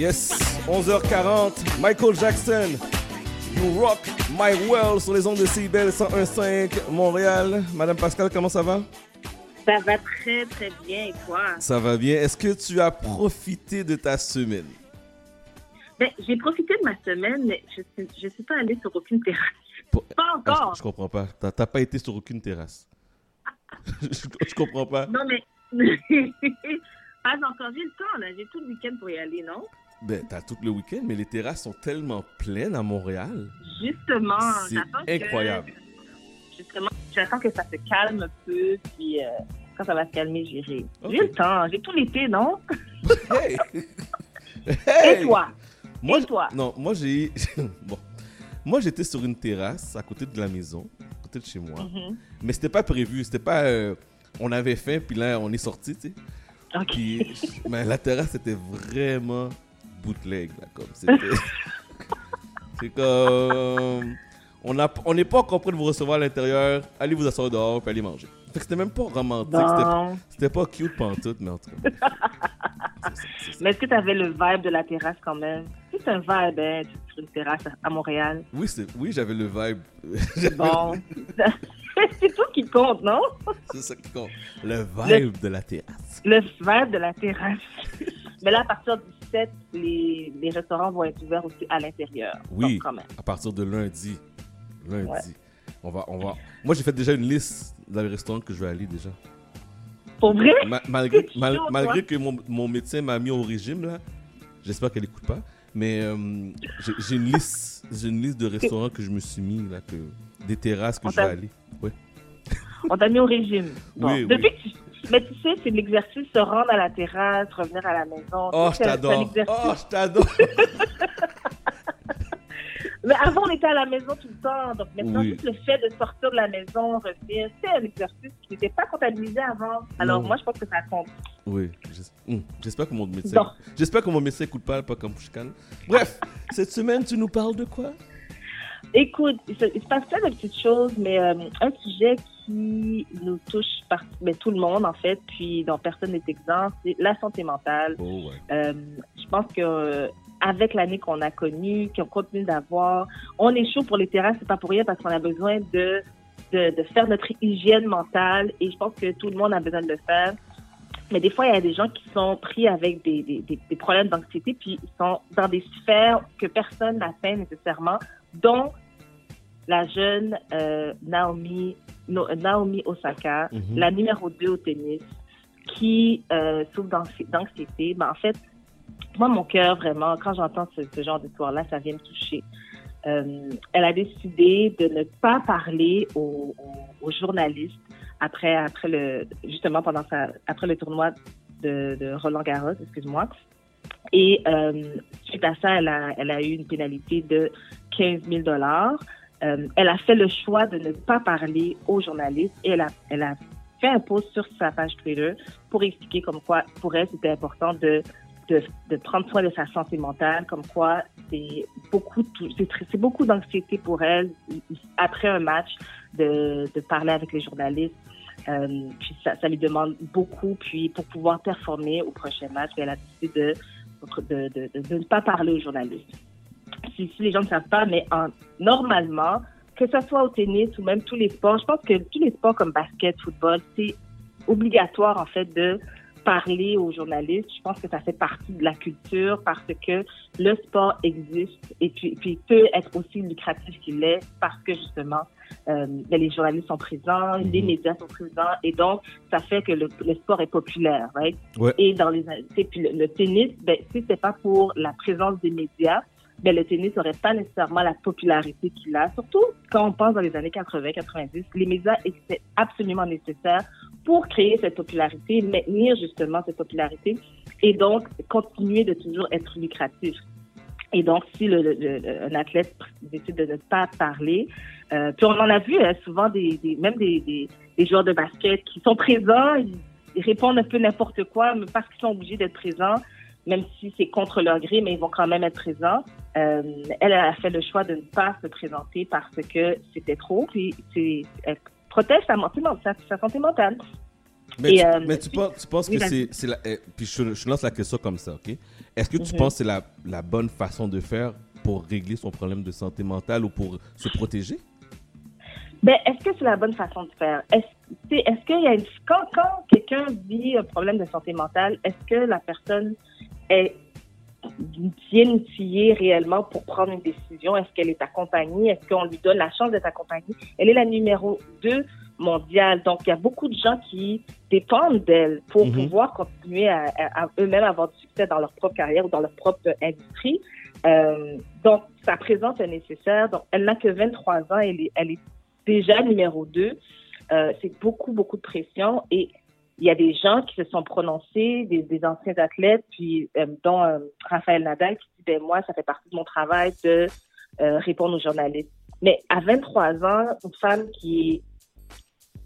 Yes, 11h40, Michael Jackson, You Rock My World sur les ondes de CIBEL 101.5 Montréal. Madame Pascal, comment ça va? Ça va très très bien et toi? Ça va bien. Est-ce que tu as profité de ta semaine? Ben, j'ai profité de ma semaine, mais je ne suis pas allée sur aucune terrasse. Pas encore. Ah, je, comprends pas. Tu n'as pas été sur aucune terrasse. je, je comprends pas. Non, mais. pas encore. J'ai le temps, là. J'ai tout le week-end pour y aller, non? Ben, t'as tout le week-end, mais les terrasses sont tellement pleines à Montréal. Justement. C'est incroyable. justement, j'attends que ça se calme un peu, puis euh, quand ça va se calmer, j'irai. J'ai le temps. J'ai tout l'été, non? hey! Et toi? Moi, Et toi? Non, moi, j'ai. bon. Moi, j'étais sur une terrasse à côté de la maison, à côté de chez moi. Mhm. Mais c'était pas prévu. C'était pas. euh, on avait faim, puis là, on est sorti, tu sais. Puis, mais la terrasse était vraiment bootleg, là, comme. C'était. C'est comme. On n'a- on n'est pas encore prêt de vous recevoir à l'intérieur. Allez vous asseoir dehors, puis allez manger. Fait que c'était même pas romantique. c'était- pas cute pantoute, mais en tout cas. Mais est-ce que tu avais le vibe de la terrasse quand même? C'est un vibe, hein, sur une terrasse à Montréal. Oui, c'est- oui j'avais le vibe. Bon. c'est tout qui compte, non? c'est ça qui compte. Le vibe de la terrasse. Le vibe de la terrasse. Mais là, à partir du 7, les, les restaurants vont être ouverts aussi à l'intérieur. Oui, Donc, quand même. à partir de lundi. Lundi. Ouais. On va, on va. Moi, j'ai fait déjà une liste dans les restaurants que je vais aller déjà. Pour vrai? Ma- malgré mal- chaud, malgré que mon, mon médecin m'a mis au régime, là, j'espère qu'elle écoute pas, mais euh, j'ai une liste j'ai une liste de restaurants que je me suis mis, là, que, des terrasses que On je vais aller. Ouais. On t'a mis au régime. Bon. Oui, Depuis que tu- Mais tu sais, c'est l'exercice se rendre à la terrasse, revenir à la maison. Oh, je t'adore. Oh, je t'adore. Mais avant, on était à la maison tout le temps. Donc maintenant, Oui. juste le fait de sortir de la maison, revenir, c'est un exercice qui n'était pas comptabilisé avant. Alors Non. moi, je pense que ça compte. Oui, hum, j'espère que mon médecin. J'espère que mon médecin écoute pas, pas comme Fouchkan. Bref, cette semaine, tu nous parles de quoi? Écoute, il se, il se passe plein de petites choses, mais euh, un sujet qui nous touche par, mais tout le monde, en fait, puis dont personne n'est exempt, c'est la santé mentale. Oh, ouais. Euh, je pense que euh, avec l'année qu'on a connue, qu'on continue d'avoir, on est chaud pour les terrasses, c'est pas pour rien parce qu'on a besoin de, de, de faire notre hygiène mentale et je pense que tout le monde a besoin de le faire. Mais des fois, il y a des gens qui sont pris avec des, des, des, des problèmes d'anxiété, puis ils sont dans des sphères que personne n'atteint nécessairement, dont la jeune euh, Naomi, Naomi Osaka, Mhm. la numéro 2 au tennis, qui euh, souffre d'anxi- d'anxiété. Ben, en fait, moi, mon cœur, vraiment, quand j'entends ce, ce genre d'histoire-là, ça vient me toucher. Euh, elle a décidé de ne pas parler aux, aux- aux journalistes après, après le, justement pendant sa, après le tournoi de, de Roland Garros, excuse-moi. Et euh, suite à ça, elle a, elle a eu une pénalité de 15 000 dollars. Euh, elle a fait le choix de ne pas parler aux journalistes et elle a, elle a fait un post sur sa page Twitter pour expliquer comme quoi, pour elle, c'était important de, de, de prendre soin de sa santé mentale, comme quoi c'est beaucoup, c'est beaucoup d'anxiété pour elle après un match de, de parler avec les journalistes. Euh, puis ça, ça lui demande beaucoup, puis pour pouvoir performer au prochain match, elle a décidé de, de, de ne pas parler aux journalistes. Si, si les gens ne savent pas, mais en, normalement, que ce soit au tennis ou même tous les sports, je pense que tous les sports comme basket, football, c'est obligatoire en fait de parler aux journalistes. Je pense que ça fait partie de la culture parce que le sport existe et puis, puis peut être aussi lucratif qu'il est parce que justement euh, ben, les journalistes sont présents, les Mhm. médias sont présents et donc ça fait que le, le sport est populaire, right? Ouais. Et dans les et puis le, le tennis, ben si c'est pas pour la présence des médias, ben le tennis n'aurait pas nécessairement la popularité qu'il a. Surtout quand on pense dans les années 80-90, les médias étaient absolument nécessaires pour créer cette popularité, maintenir justement cette popularité et donc continuer de toujours être lucratif. Et donc, si un athlète décide de ne pas parler, euh, puis on en a vu hein, souvent des, des même des, des, joueurs de basket qui sont présents, ils répondent un peu n'importe quoi, mais parce qu'ils sont obligés d'être présents, même si c'est contre leur gré, mais ils vont quand même être présents. Euh, elle a fait le choix de ne pas se présenter parce que c'était trop, puis elle protège sa, santé- sa, sa santé mentale. Mais, Et, tu, euh, mais tu penses, tu penses oui, que c'est, la, eh, puis je, je lance la question comme ça, ok? Est-ce que tu Mhm. penses que c'est la, la bonne façon de faire pour régler son problème de santé mentale ou pour se protéger? Ben, est-ce que c'est la bonne façon de faire? Est-ce qu'il y a une... Quand, quand quelqu'un vit un problème de santé mentale, est-ce que la personne est bien outillée réellement pour prendre une décision? Est-ce qu'elle est accompagnée? Est-ce qu'on lui donne la chance d'être accompagnée? Elle est la numéro 2 mondiale. Donc, il y a beaucoup de gens qui dépendent d'elle pour Mhm. pouvoir continuer à, à- à eux-mêmes avoir du succès dans leur propre carrière ou dans leur propre industrie. Euh, donc, sa présence est nécessaire. Donc, elle n'a que 23 ans. Elle est, elle est déjà numéro 2. Euh, c'est beaucoup, beaucoup de pression. Et il y a des gens qui se sont prononcés, des, des anciens athlètes, puis euh, dont euh, Raphaël Nadal, qui dit, ben moi, ça fait partie de mon travail de euh, répondre aux journalistes. Mais à 23 ans, une femme qui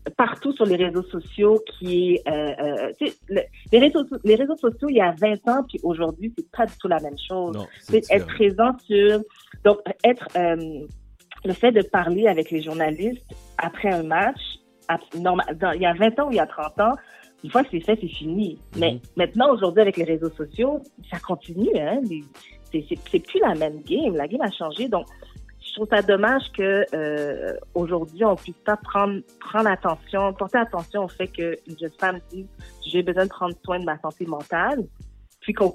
est partout sur les réseaux sociaux, qui est... Euh, le- les, réseaux, les réseaux sociaux, il y a 20 ans, puis aujourd'hui, c'est pas du tout la même chose Non, c'est être présent sur donc être le fait de parler avec les journalistes après un match à- norma- dans- il y a 20 ans ou il y a 30 ans une fois que c'est fait c'est fini. Mais Mhm. maintenant aujourd'hui avec les réseaux sociaux ça continue hein c'est plus la même game. La game a changé. Donc je trouve ça dommage que euh, aujourd'hui on puisse pas prendre prendre attention porter attention au fait qu'une jeune femme dise j'ai besoin de prendre soin de ma santé mentale puis qu'on,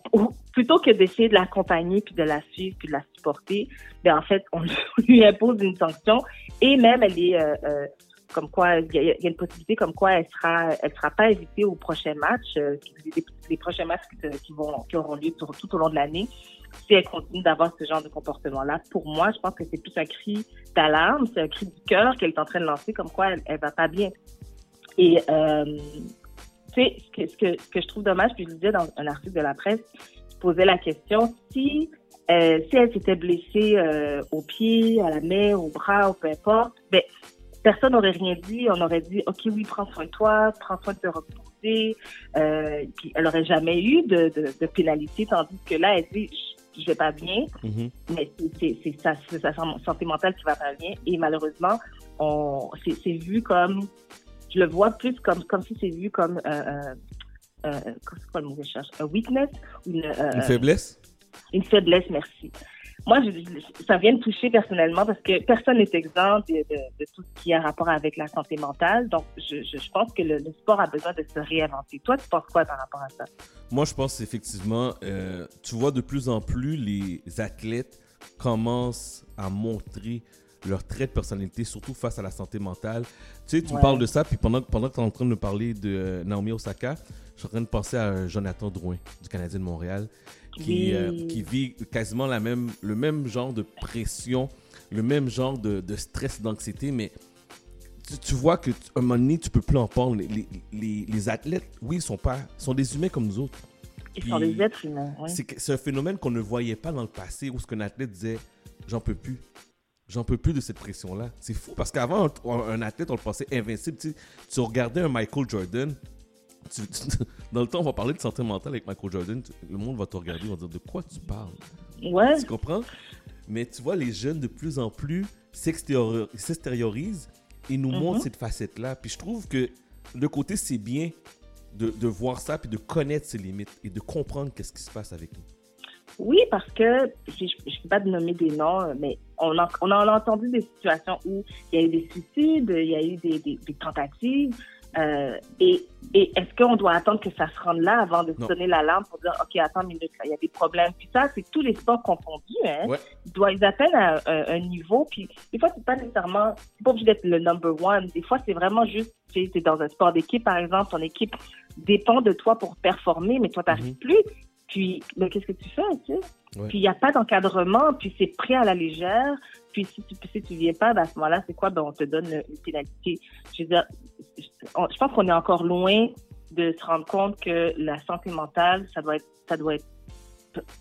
plutôt que d'essayer de l'accompagner puis de la suivre puis de la supporter, ben en fait on lui impose une sanction. Et même elle est euh, euh, comme quoi il y, a, une possibilité comme quoi elle sera elle sera pas invitée au prochain match, euh, les, prochains matchs qui, se- qui vont qui auront lieu tout, au long de l'année si elle continue d'avoir ce genre de comportement là. Pour moi, je pense que c'est plus un cri d'alarme, c'est un cri du cœur qu'elle est en train de lancer comme quoi elle, elle va pas bien. Et euh, tu sais, ce que, ce, que, que je trouve dommage, puis je disais dans un article de la presse, je posais la question si, euh, si elle s'était blessée euh, au pied, à la main, au bras, ou peu importe, ben, personne n'aurait rien dit. On aurait dit, OK, oui, prends soin de toi, prends soin de te reposer. Euh, puis elle aurait jamais eu de, de, de pénalité, tandis que là, elle dit, je, je vais pas bien Mhm. mais c'est- sa, santé mentale qui va pas bien. Et malheureusement, on c'est c'est vu comme, je le vois plus comme comme si c'est vu comme euh, euh, euh, c'est quoi le mot que je cherche, un weakness, une, euh, Une faiblesse? une faiblesse, merci. Moi, je, ça vient me toucher personnellement parce que personne n'est exempt de, de, de tout ce qui a rapport avec la santé mentale. Donc, je, je, je pense que le, le sport a besoin de se réinventer. Toi, tu penses quoi par rapport à ça? Moi, je pense effectivement, euh, tu vois de plus en plus les athlètes commencent à montrer leur trait de personnalité, surtout face à la santé mentale. Tu sais, tu me parles de ça, puis pendant, pendant que tu es en train de me parler de euh, Naomi Osaka, je suis en train de penser à Jonathan Drouin, du Canadien de Montréal, qui, Oui. euh, qui vit quasiment la même, le même genre de pression, le même genre de, de stress, d'anxiété, mais tu, tu vois que un moment donné, tu peux plus en prendre. Les, les, athlètes, oui, ils sont pas, sont des humains comme nous autres. Ils Puis, sont des êtres humains. oui. C'est un phénomène qu'on ne voyait pas dans le passé où ce qu'un athlète disait j'en peux plus. J'en peux plus de cette pression-là. C'est fou parce qu'avant, un, un athlète, on le pensait invincible. Tu, sais, tu regardais un Michael Jordan. Tu- tu- dans le temps, on va parler de santé mentale avec Michael Jordan. Le monde va te regarder, ils va dire de quoi tu parles? Ouais. Tu comprends? Mais tu vois, les jeunes de plus en plus s'extérior- s'extériorisent et nous Mhm. montrent cette facette-là. Puis je trouve que de côté, c'est bien de, de voir ça puis de connaître ses limites et de comprendre qu'est-ce qui se passe avec nous. Oui, parce que je ne peux pas nommer des noms, mais on a, on a entendu des situations où il y a eu des suicides, il y a eu des, des, des tentatives. Euh, et et est-ce qu'on doit attendre que ça se rende là avant de Non. sonner l'alarme pour dire OK, attends une minute, là, il y a des problèmes. Puis ça, c'est tous les sports confondus. Hein? Ouais. Ils, doivent, ils atteignent un, niveau. Puis des fois, c'est pas nécessairement, c'est pas obligé d'être le number one. Des fois, c'est vraiment juste, tu sais, t'es dans un sport d'équipe, par exemple, ton équipe dépend de toi pour performer, mais toi, t'arrives Mhm. plus. Puis, mais qu'est-ce que tu fais, tu sais? Ouais. Puis, il n'y a pas d'encadrement, puis c'est pris à la légère. Puis, si tu si tu viens pas, ben, à ce moment-là, c'est quoi? Ben, on te donne une pénalité. Je veux dire, je pense qu'on est encore loin de se rendre compte que la santé mentale, ça doit être, ça doit être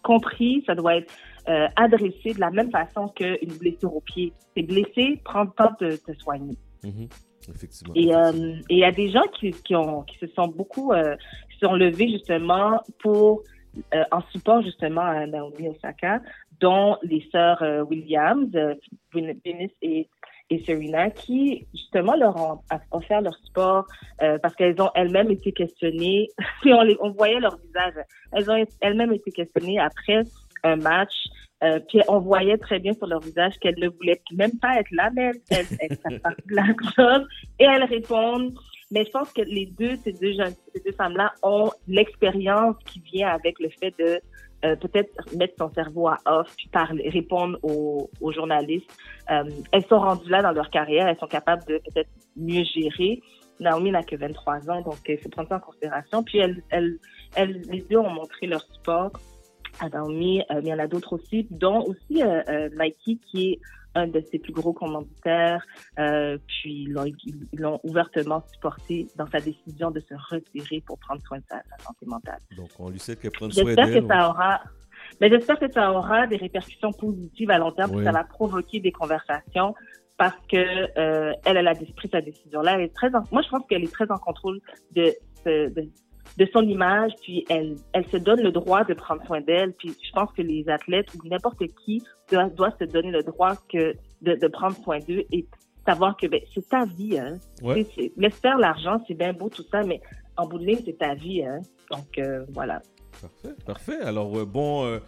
compris, ça doit être euh, adressé de la même façon qu'une blessure au pied. C'est blessé, prends le temps de te soigner. Mhm. Effectivement. Et effectivement. euh, et il y a des gens qui, qui, ont, qui se sont beaucoup euh, qui se sont levés justement pour euh, en support justement à Naomi Osaka, dont les sœurs euh, Williams, euh, Venus et et Serena qui justement leur ont offert leur sport euh, parce qu'elles ont elles-mêmes été questionnées. on, les, on voyait leur visage, elles ont elles-mêmes été questionnées après un match. Puis on voyait très bien sur leur visage qu'elles ne voulaient même pas être là, mais elles, elles, elles la chose. Et elles répondent. Mais je pense que les deux, ces deux jeunes, ces deux femmes-là ont l'expérience qui vient avec le fait de euh, peut-être mettre son cerveau à off, puis parler, répondre aux, aux journalistes. Euh, elles sont rendues là dans leur carrière, elles sont capables de peut-être mieux gérer. Naomi n'a que 23 ans, donc il faut prendre ça en considération. Puis elles, elles, elles, les deux ont montré leur sport à Naomi, euh, mais il y en a d'autres aussi, dont aussi euh, euh, Nike, qui est un de ses plus gros commanditaires, euh, puis ils l'ont, ouvertement supporté dans sa décision de se retirer pour prendre soin de sa, sa santé mentale. Donc, on lui sait qu'elle prend soin J'espère d'elle. que ça aura, mais j'espère que ça aura des répercussions positives à long terme, Oui. que ça va provoquer des conversations parce que euh, elle, elle a pris sa décision là. Elle est très, en- moi je pense qu'elle est très en contrôle de, de, de, de son image, puis elle, elle se donne le droit de prendre soin d'elle. Puis je pense que les athlètes ou n'importe qui doit, doit se donner le droit que de, de prendre soin d'eux et savoir que ben, c'est ta vie. Hein. Ouais. Laisse faire l'argent, c'est bien beau tout ça, mais en bout de ligne, c'est ta vie. Hein. Donc euh, voilà. Parfait, parfait. Alors, euh, bon, euh,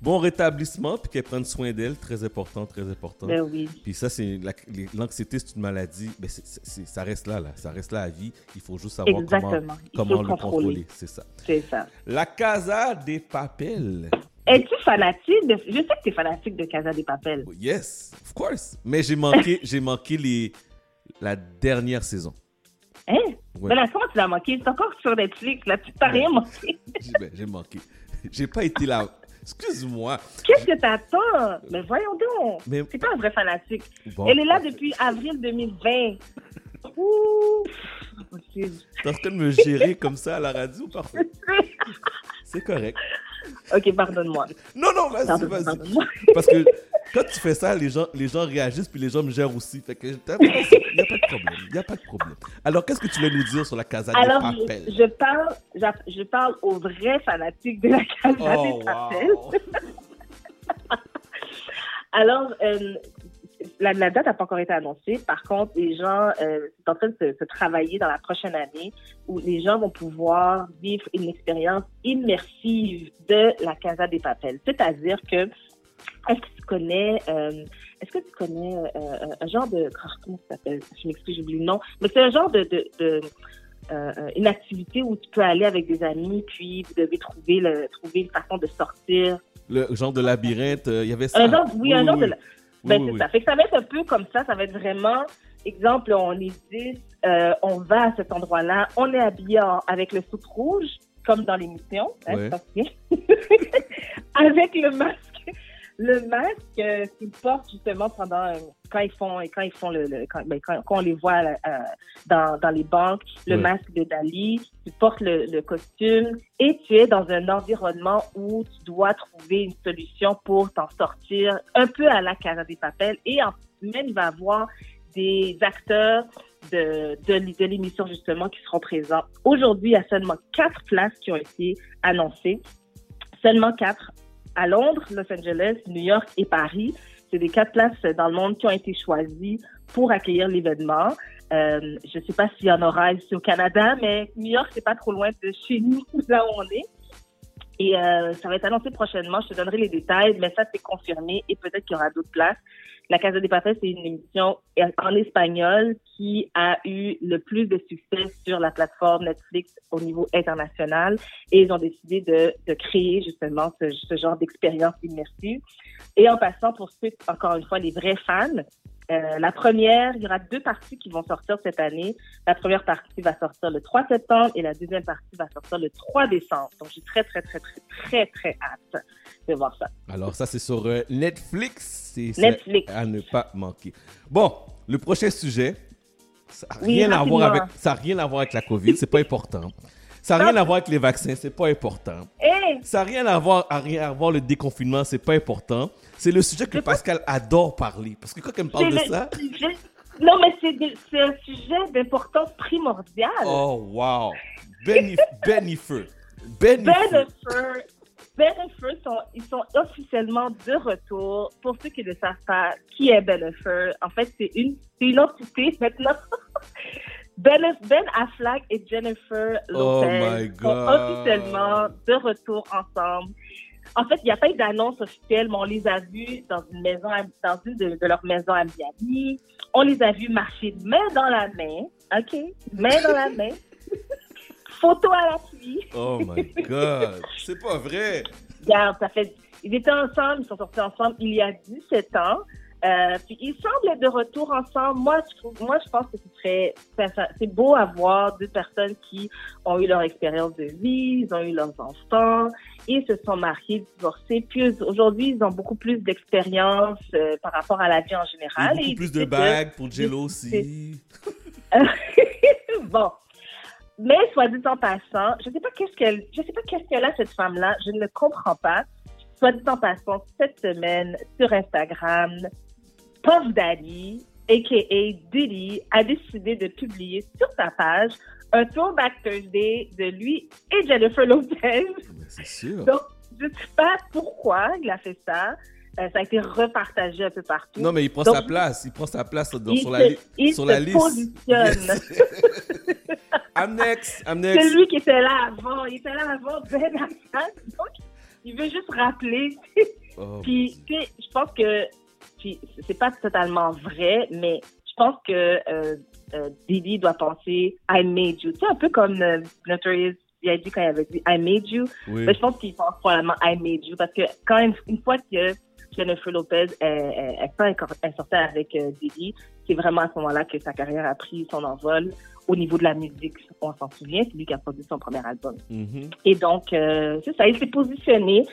bon rétablissement, puis qu'elle prenne soin d'elle, très important, très important. Ben oui. Puis ça, c'est la- l'anxiété, c'est une maladie, mais c'est- ça reste là, là, ça reste là à vie. Il faut juste savoir comment, Exactement. Comment le contrôler. contrôler, c'est ça. C'est ça. La Casa des Papels. Es-tu fanatique de... Je sais que tu es fanatique de Casa des Papel. Yes, of course. Mais j'ai manqué, j'ai manqué les, la dernière saison. Hein? Ouais. Ben là, comment tu l'as manqué? C'est encore sur Netflix, là. Tu t'as rien manqué. J'ai ben, j'ai manqué. J'ai pas été là. Excuse-moi. Qu'est-ce que t'attends? Mais voyons donc. Mais C'est pas un vrai fanatique. bon, Elle est là depuis avril 2020. Ouh! T'es en train de me gérer comme ça à la radio, parfait. C'est correct. Ok, pardonne-moi. Non, non, vas-y, vas-y. Parce que quand tu fais ça, les gens, les gens réagissent puis les gens me gèrent aussi. Fait que il n'y a pas de problème. Il n'y a pas de problème. Alors, qu'est-ce que tu veux nous dire sur la Casa Alors, Papels? je, je parle, je parle aux vrais fanatiques de la Casa Oh, des Papel. wow. Alors, euh, la, la date n'a pas encore été annoncée. Par contre, les gens, euh, c'est en train de se, se travailler dans la prochaine année où les gens vont pouvoir vivre une expérience immersive de la Casa des Papels. C'est-à-dire que, est-ce que tu connais, euh, est-ce que tu connais euh, un genre de, ah, comment ça s'appelle? Je m'excuse, j'oublie le nom. Mais c'est un genre de, de, de euh, une activité où tu peux aller avec des amis, puis vous devez trouver le, trouver une façon de sortir. Le genre de labyrinthe, il y avait ça? Un genre, oui, un genre de, oui. Ben, Oui, c'est oui, ça. Fait que ça va être un peu comme ça. Ça va être vraiment, exemple, on est 10, euh, on va à cet endroit-là, on est habillé avec le soute rouge, comme dans l'émission. Hein, ça se avec le masque. Le masque euh, qu'ils portent justement pendant euh, quand ils font quand ils font le, le- quand, ben, quand, quand on les voit euh, dans, dans les banques le Ouais. masque de Dali tu portes le, le costume et tu es dans un environnement où tu dois trouver une solution pour t'en sortir un peu à la Casa des Papels et en, même il va avoir des acteurs de, de, de l'émission justement qui seront présents. Aujourd'hui, il y a seulement quatre places qui ont été annoncées. Seulement quatre à Londres, Los Angeles, New York et Paris. C'est des quatre places dans le monde qui ont été choisies pour accueillir l'événement. Euh, je ne sais pas s'il y en aura ici au Canada, mais New York, c'est pas trop loin de chez nous, là où on est. Et euh, ça va être annoncé prochainement. Je te donnerai les détails, mais ça, c'est confirmé et peut-être qu'il y aura d'autres places. La Casa des Papel, c'est une émission en espagnol qui a eu le plus de succès sur la plateforme Netflix au niveau international. Et ils ont décidé de, créer justement ce, ce genre d'expérience immersive. Et en passant pour ceux, encore une fois, les vrais fans, euh, la première, il y aura deux parties qui vont sortir cette année. La première partie va sortir le 3 septembre et la deuxième partie va sortir le 3 décembre. Donc, j'ai très, très, très, très, très, très hâte de voir ça. Alors, ça, c'est sur euh, Netflix. Netflix. à ne pas manquer. Bon, le prochain sujet, ça n'a Oui, rien, à voir avec- rapidement. ça a rien à voir avec la COVID, c'est pas important. Ça n'a rien à voir avec les vaccins, c'est pas important. Hey! Ça n'a rien à voir, à rien à voir le déconfinement, c'est pas important. C'est le sujet que Pascal adore parler. Parce que quand elle me parle de ça, sujet- Non, mais c'est un sujet d'importance primordiale. oh wow, Benny, Benny Feu. Benny Feu. Bennifer, Bennifer sont, ils sont officiellement de retour. Pour ceux qui ne savent pas qui est Bennifer, en fait, c'est une, c'est une entité maintenant. Ben, ben Affleck et Jennifer Oh Lopez sont officiellement de retour ensemble. En fait, il n'y a pas eu d'annonce officielle, mais on les a vus dans une maison, dans une de, de leurs maisons à Miami. On les a vus marcher main dans la main, ok, main dans la main. Photo à l'appui. Oh my god. C'est pas vrai. Regarde, ça fait, ils étaient ensemble, ils sont sortis ensemble il y a 17 ans. Euh, puis ils semblent être de retour ensemble. Moi, je trouve, moi, je pense que ce serait, c'est beau à voir deux personnes qui ont eu leur expérience de vie, ils ont eu leurs enfants, ils se sont mariés, divorcés. Puis aujourd'hui, ils ont beaucoup plus d'expérience euh, par rapport à la vie en Et général. beaucoup Et plus de bagues pour Jello aussi. bon. Mais soit dit en passant, je sais pas qu'est-ce qu'elle, je sais pas qu'est-ce qu'elle a cette femme-là, je ne le comprends pas. Soit dit en passant, cette semaine sur Instagram, Puff Daddy, aka Diddy, a décidé de publier sur sa page un Throwback Thursday de lui et Jennifer Lopez. C'est sûr. Donc, je ne sais pas pourquoi il a fait ça. Euh, ça a été repartagé un peu partout. Non, mais il prend Donc, sa place. Il prend sa place dans- il sur se- la, li- il sur se la liste. positionne. Yes. I'm next. I'm C'est lui qui était là avant. Il était là avant Ben Affleck. Donc, il veut juste rappeler. Oh, puis, tu sais, je pense que, puis, c'est pas totalement vrai, mais je pense que euh, euh, Diddy doit penser I made you. Tu sais, un peu comme euh, Notorious B.I.G. quand il avait dit I made you. oui. Mais je pense qu'il pense probablement I made you parce que quand une, une fois que Jennifer Lopez elle, elle, elle, elle, elle sortait avec euh, Diddy, c'est vraiment à ce moment-là que sa carrière a pris son envol au niveau de la musique. On s'en souvient, c'est lui qui a produit son premier album. Mhm. Et donc, euh, c'est ça, il s'est positionné.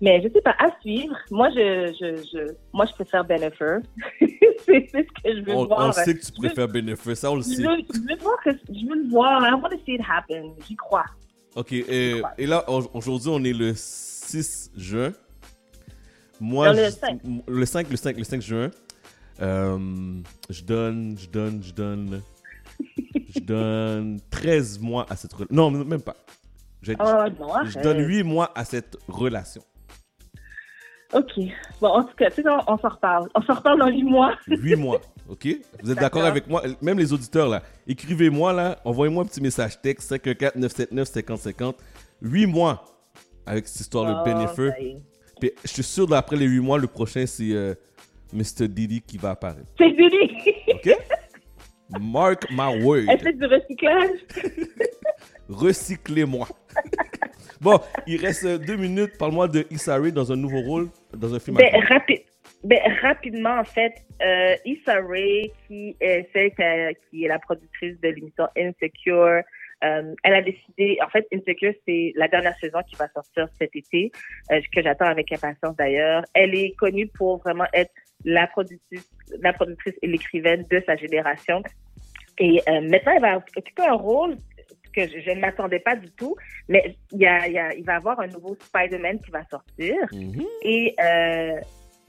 Mais je sais pas, à suivre. Moi, je, je, je, moi, je préfère Bennifer. c'est ce que je veux On, voir. on sait que tu préfères Benefit, ça on le Je sait. veux, je veux voir que, je veux le voir. I want to see it happen. J'y crois. Ok, et, et là, au- aujourd'hui, on est le 6 juin. Moi, Non, le je- 5. le 5, le 5, le 5 juin. Euh, je donne, je donne, je donne, je donne 13 mois à cette relation. Non, même pas. Je, Oh, non, je donne 8 mois à cette relation. OK. Bon, en tout cas, tu sais, on, on s'en reparle. On s'en reparle dans huit mois. 8 mois, ok? Vous êtes d'accord avec moi? Même les auditeurs, là, écrivez-moi, là, envoyez-moi un petit message texte, 514-979-5050. 8 mois avec cette histoire de Oh, est. Puis je suis sûr, d'après les 8 mois, le prochain, c'est euh, Mr. Diddy qui va apparaître. C'est Diddy. OK? Mark my word. Elle fait du recyclage? Recyclez-moi. bon, il reste deux minutes. Parle-moi de Issa Rae dans un nouveau rôle, dans un film. Ben, ben, rapidement, en fait, euh, Issa Rae, qui est celle qui, qui est la productrice de l'émission Insecure, euh, elle a décidé, en fait, Insecure, c'est la dernière saison qui va sortir cet été, euh, que j'attends avec impatience d'ailleurs. Elle est connue pour vraiment être la productrice, la productrice et l'écrivaine de sa génération. Et euh, maintenant, elle va occuper un rôle que je, je ne m'attendais pas du tout, mais il, y a, il, y a, il va y avoir un nouveau Spider-Man qui va sortir. Mhm. Et euh,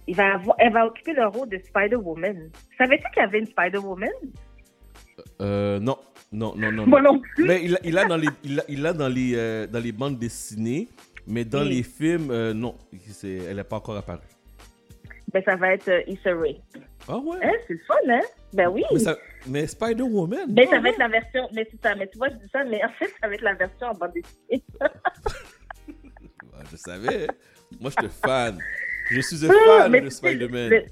il va avoir, elle va occuper le rôle de Spider-Woman. Savais-tu qu'il y avait une Spider-Woman? Euh, non, non, non, non. Moi non. plus. Mais il il a dans les, il a, il a dans les, euh, dans les bandes dessinées, mais dans Oui. les films, euh, non, c'est, elle n'est pas encore apparue. Ben, ça va être euh, Issa Rae. Ah ouais? Hein, c'est le fun, hein? Ben oui. Mais, mais Spider-Woman? Ben, ça va être la version, mais c'est ça, mais tu vois, je dis ça, mais en fait, ça va être la version en bande dessinée. Je savais. Moi, je suis fan. Je suis un fan mais de Spider-Man. le-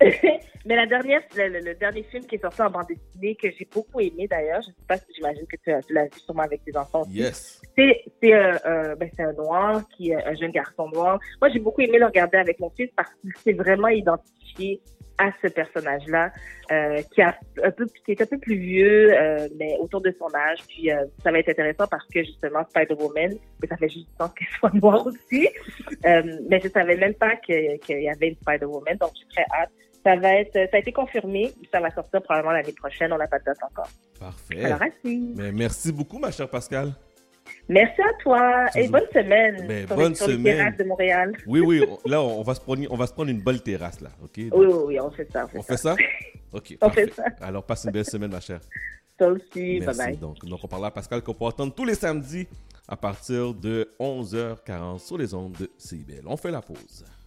mais la dernière, le, le- le dernier film qui est sorti en bande dessinée, que j'ai beaucoup aimé d'ailleurs, je sais pas si j'imagine que tu, as- tu l'as vu sûrement avec tes enfants aussi. Yes. c'est c'est euh, euh, ben, un noir qui est un jeune garçon noir. Moi, j'ai beaucoup aimé le regarder avec mon fils parce qu'il s'est vraiment identifié à ce personnage-là, euh, qui a un peu qui est un peu plus vieux, euh, mais autour de son âge. Puis euh, ça va être intéressant parce que justement Spider-Woman, mais ça fait juste du sens qu'elle soit noire aussi. euh, mais je savais même pas que- qu'il y avait une Spider-Woman, donc j'ai très hâte. Ça va être, ça a été confirmé, ça va sortir probablement l'année prochaine. On n'a pas de date encore. Parfait. Alors, merci. Mais merci beaucoup, ma chère Pascal. Merci à toi et bonne semaine Ben, sur, bonne les- sur les semaine. terrasses de Montréal. Oui, oui, on- là, on va se prendre, on va se prendre une belle terrasse, là, OK? Oui, oui, oui, on fait ça. On fait On ça. fait ça? OK, On parfait. fait ça. Alors, passe une belle semaine, ma chère. Toi aussi, bye Merci. bye. Donc, donc, on parle à Pascal qu'on peut entendre tous les samedis à partir de 11h40 sur les ondes de CIBL. On fait la pause.